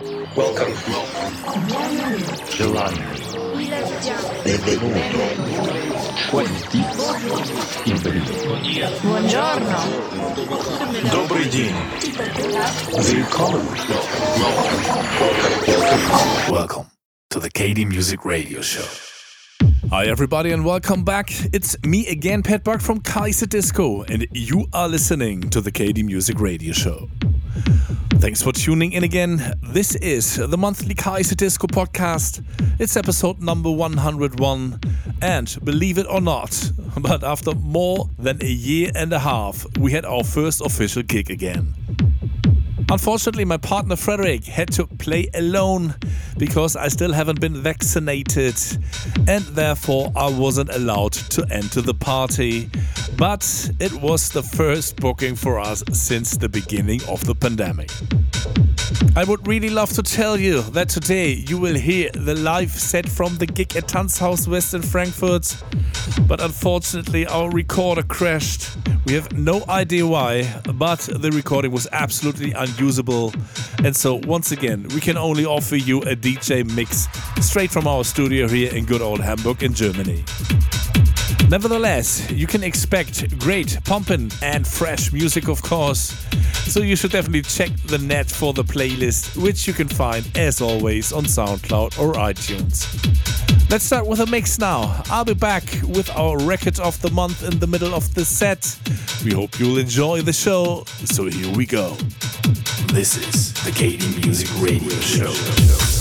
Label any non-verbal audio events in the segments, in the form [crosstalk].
Welcome. July. Benvenuto. 20. Buongiorno. Добрый день. Welcome. Welcome to the KD Music Radio Show. Hi, everybody, and welcome back. It's me again, Pat Buck from Kaiserdisco, and you are listening to the KD Music Radio Show. Thanks for tuning in again. This is the monthly Kaiserdisco podcast. It's episode number 101. And believe it or not, [laughs] but after more than a year and a half, we had our first official gig again. Unfortunately, my partner Frederick had to play alone because I still haven't been vaccinated and therefore I wasn't allowed to enter the party. But it was the first booking for us since the beginning of the pandemic. I would really love to tell you that today you will hear the live set from the gig at Tanzhaus West in Frankfurt, but unfortunately our recorder crashed. We have no idea why, but the recording was absolutely unusable, and so once again we can only offer you a DJ mix straight from our studio here in good old Hamburg in Germany. Nevertheless, you can expect great pumping and fresh music, of course. So you should definitely check the net for the playlist, which you can find as always on SoundCloud or iTunes. Let's start with a mix now. I'll be back with our record of the month in the middle of the set. We hope you'll enjoy the show. So here we go. This is the KD Music Radio Show.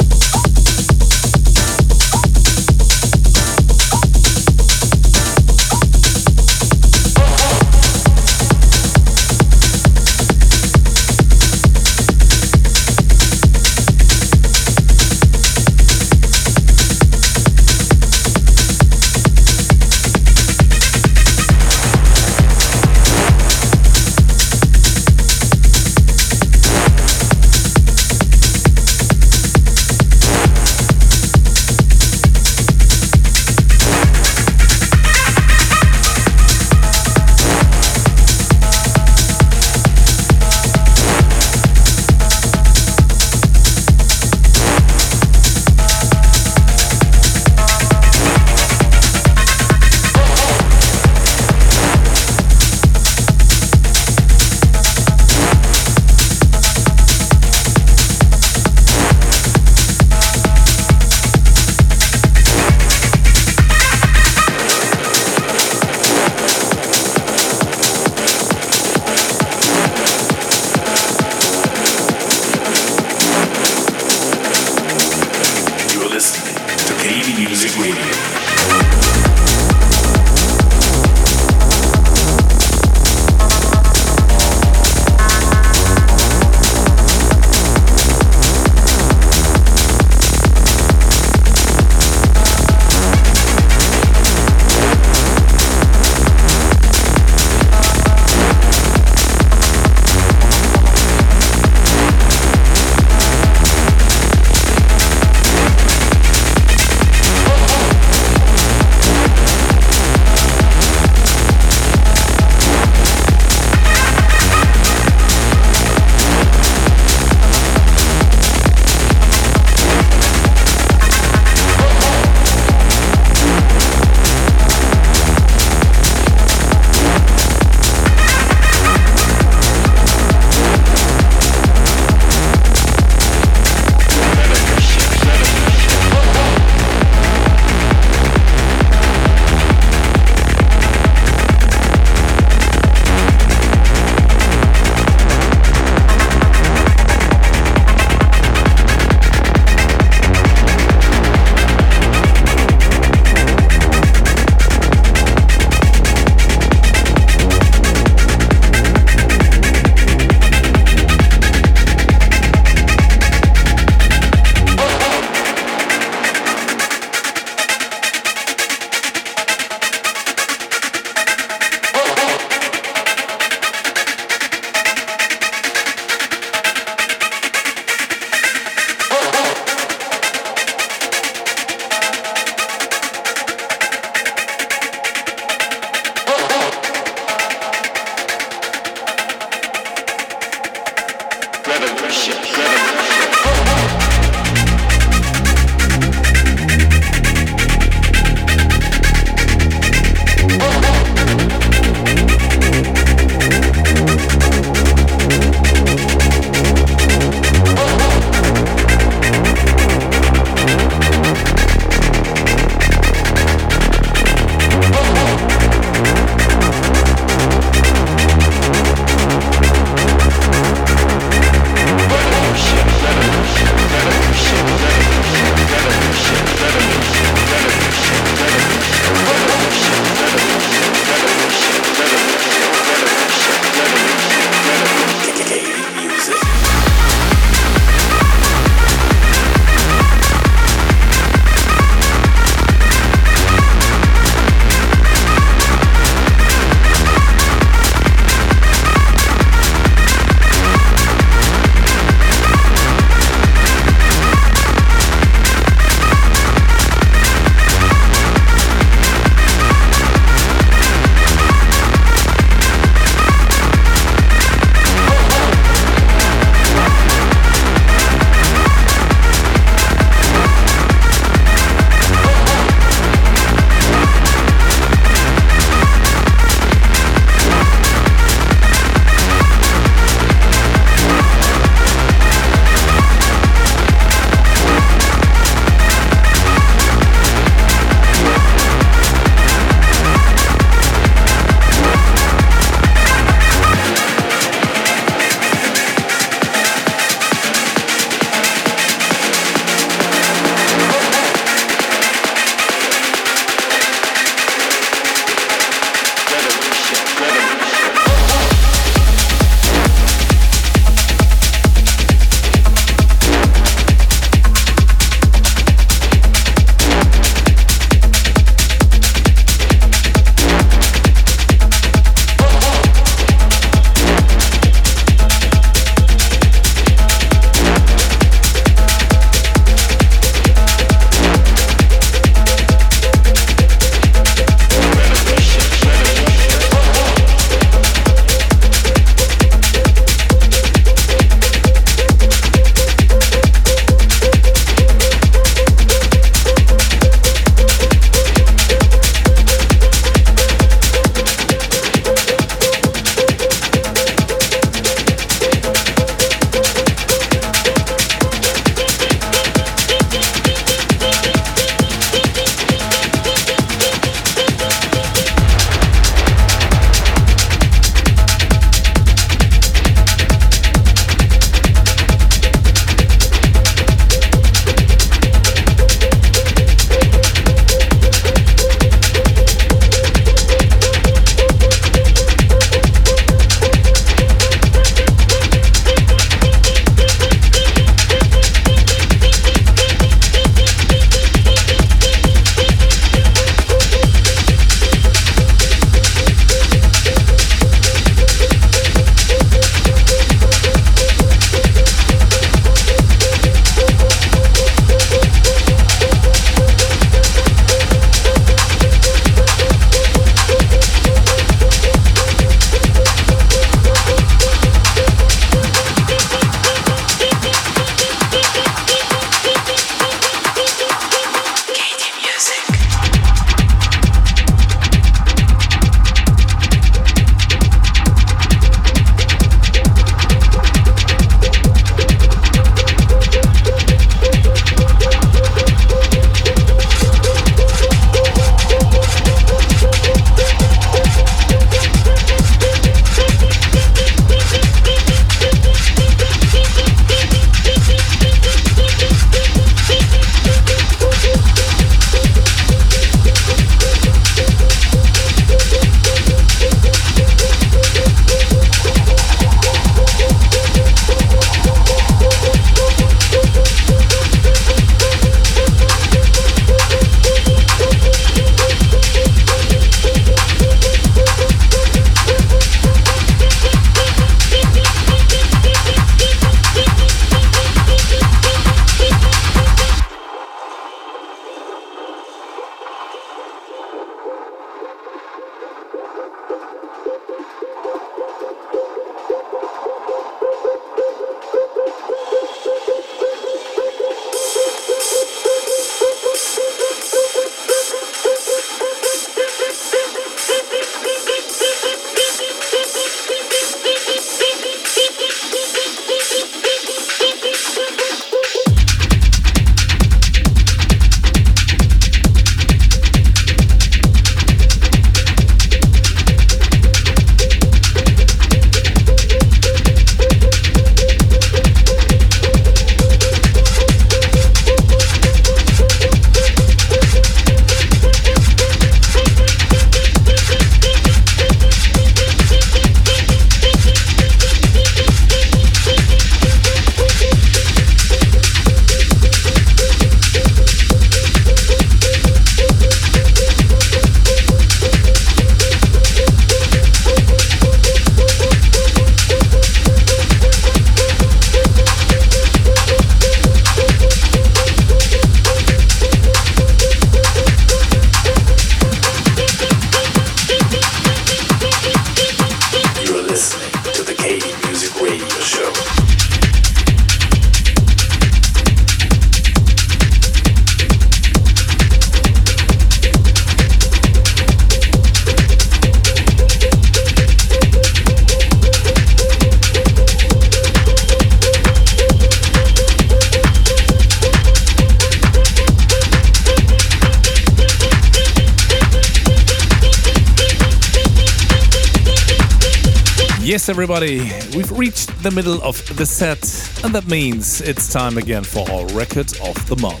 We've reached the middle of the set, and that means it's time again for our record of the month.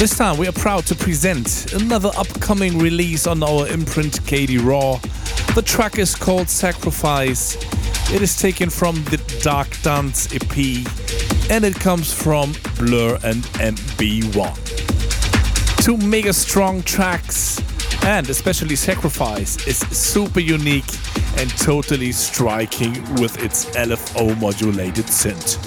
This time we are proud to present another upcoming release on our imprint KD Raw. The track is called Sacrifice. It is taken from the Dark Dance EP and it comes from Bleur and MB1. Two mega strong tracks and especially Sacrifice is super unique and totally striking with its LFO modulated synth.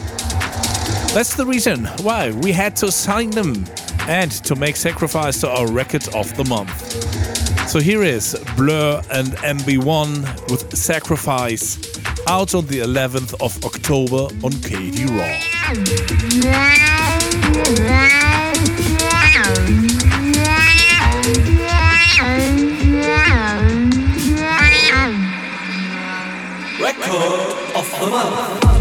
That's the reason why we had to sign them and to make Sacrifice to our record of the month. So here is Bleur and MB1 with Sacrifice out on the 11th of October on KD Raw. [laughs] Record of the month.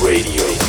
Radio.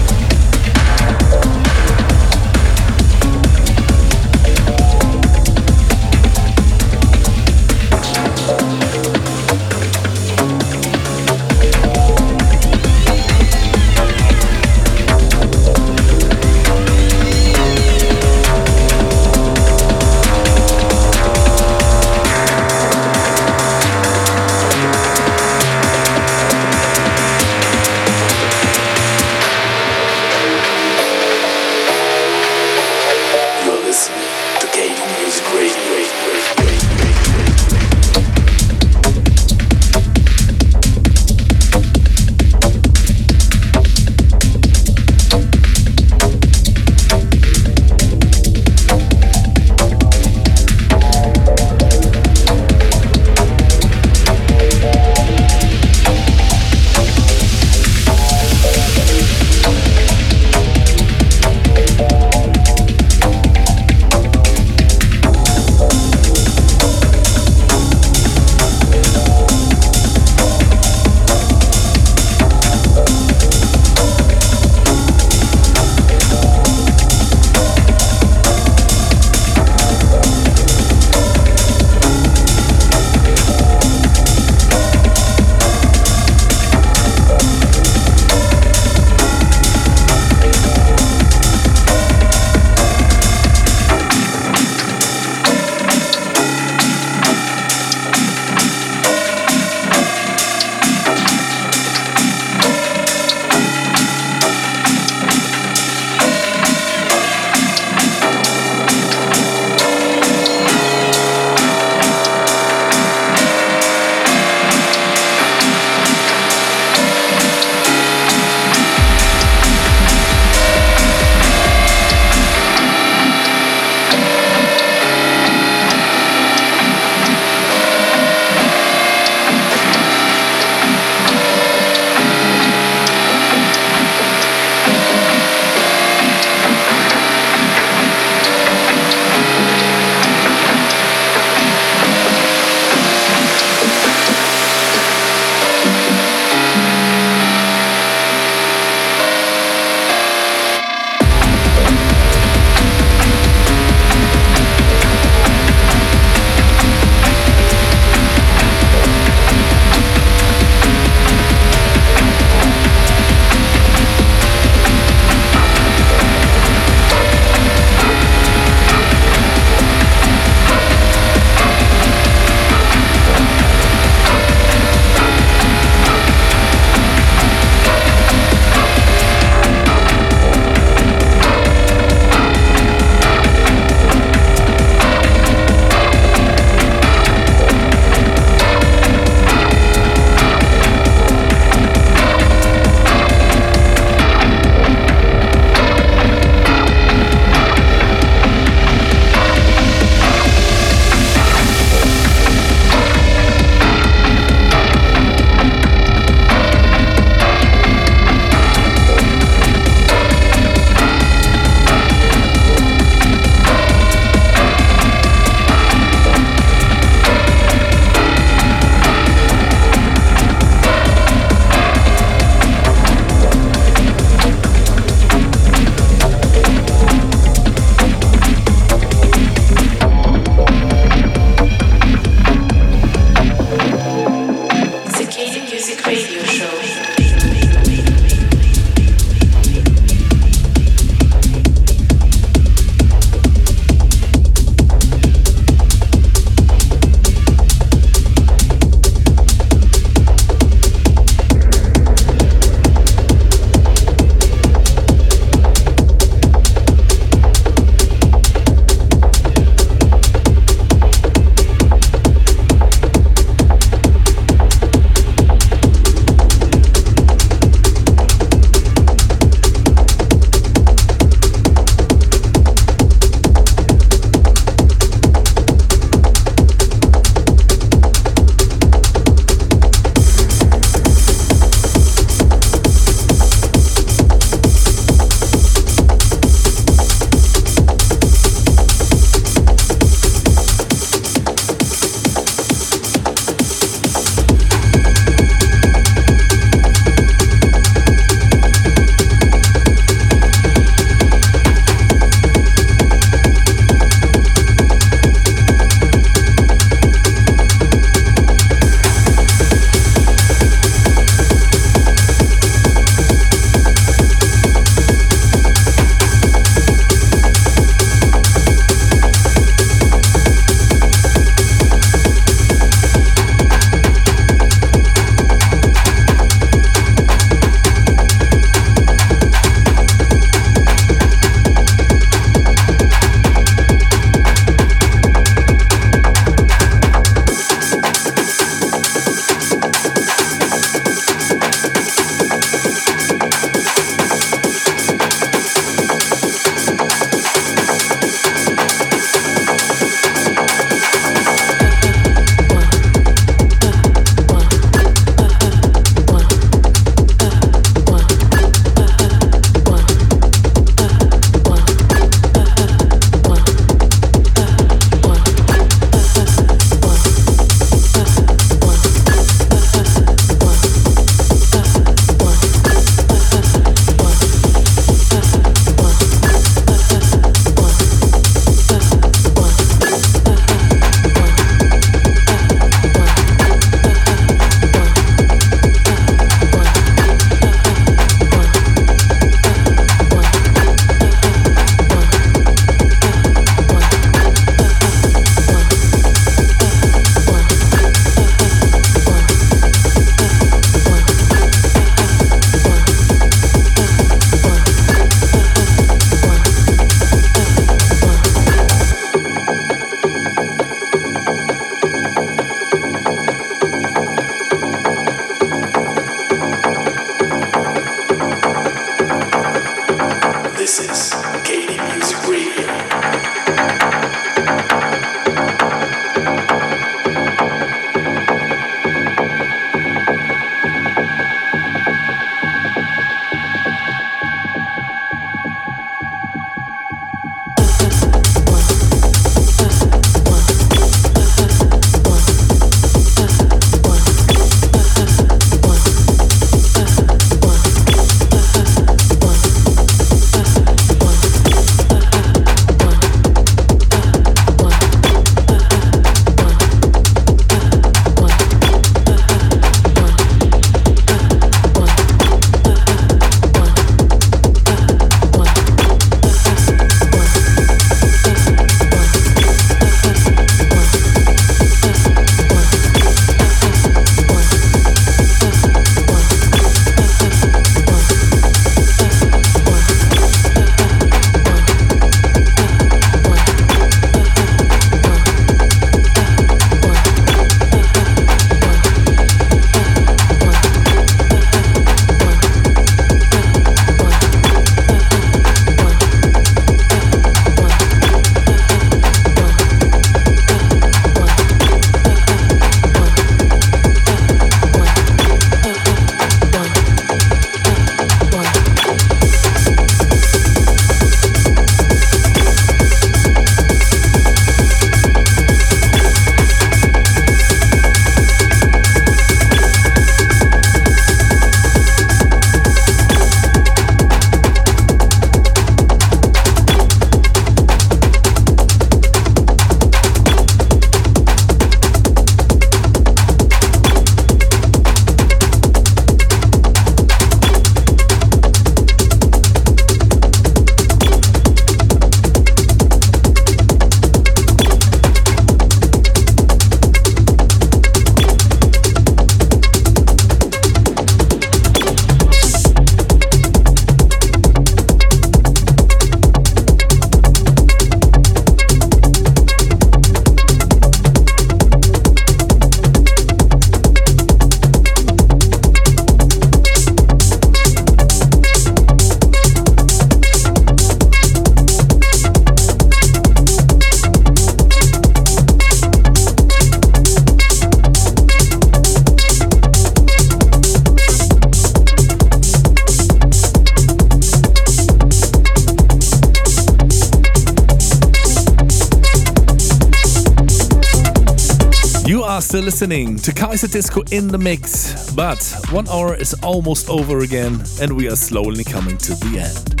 Listening to Kaiserdisco in the mix, but one hour is almost over again, and we are slowly coming to the end.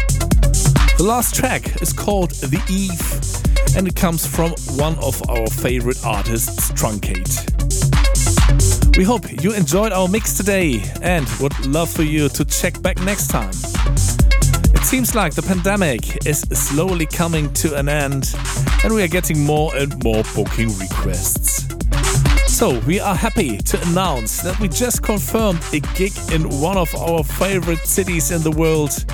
The last track is called The Eve, and it comes from one of our favorite artists, Truncate. We hope you enjoyed our mix today and would love for you to check back next time. It seems like the pandemic is slowly coming to an end, and we are getting more and more booking requests. So, we are happy to announce that we just confirmed a gig in one of our favorite cities in the world.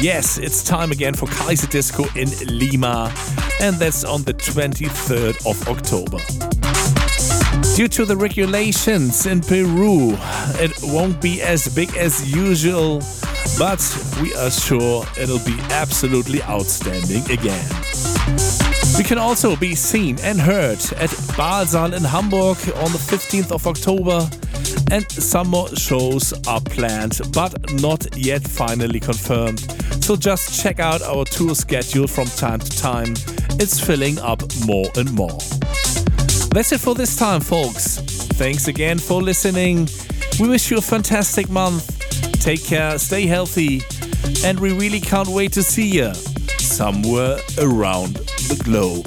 Yes, it's time again for Kaiserdisco in Lima, and that's on the 23rd of October. Due to the regulations in Peru, it won't be as big as usual, but we are sure it'll be absolutely outstanding again. We can also be seen and heard at Baalsaal in Hamburg on the 15th of October, and some more shows are planned but not yet finally confirmed. So just check out our tour schedule from time to time. It's filling up more and more. That's it for this time, folks. Thanks again for listening. We wish you a fantastic month. Take care, stay healthy, and we really can't wait to see you somewhere around the globe.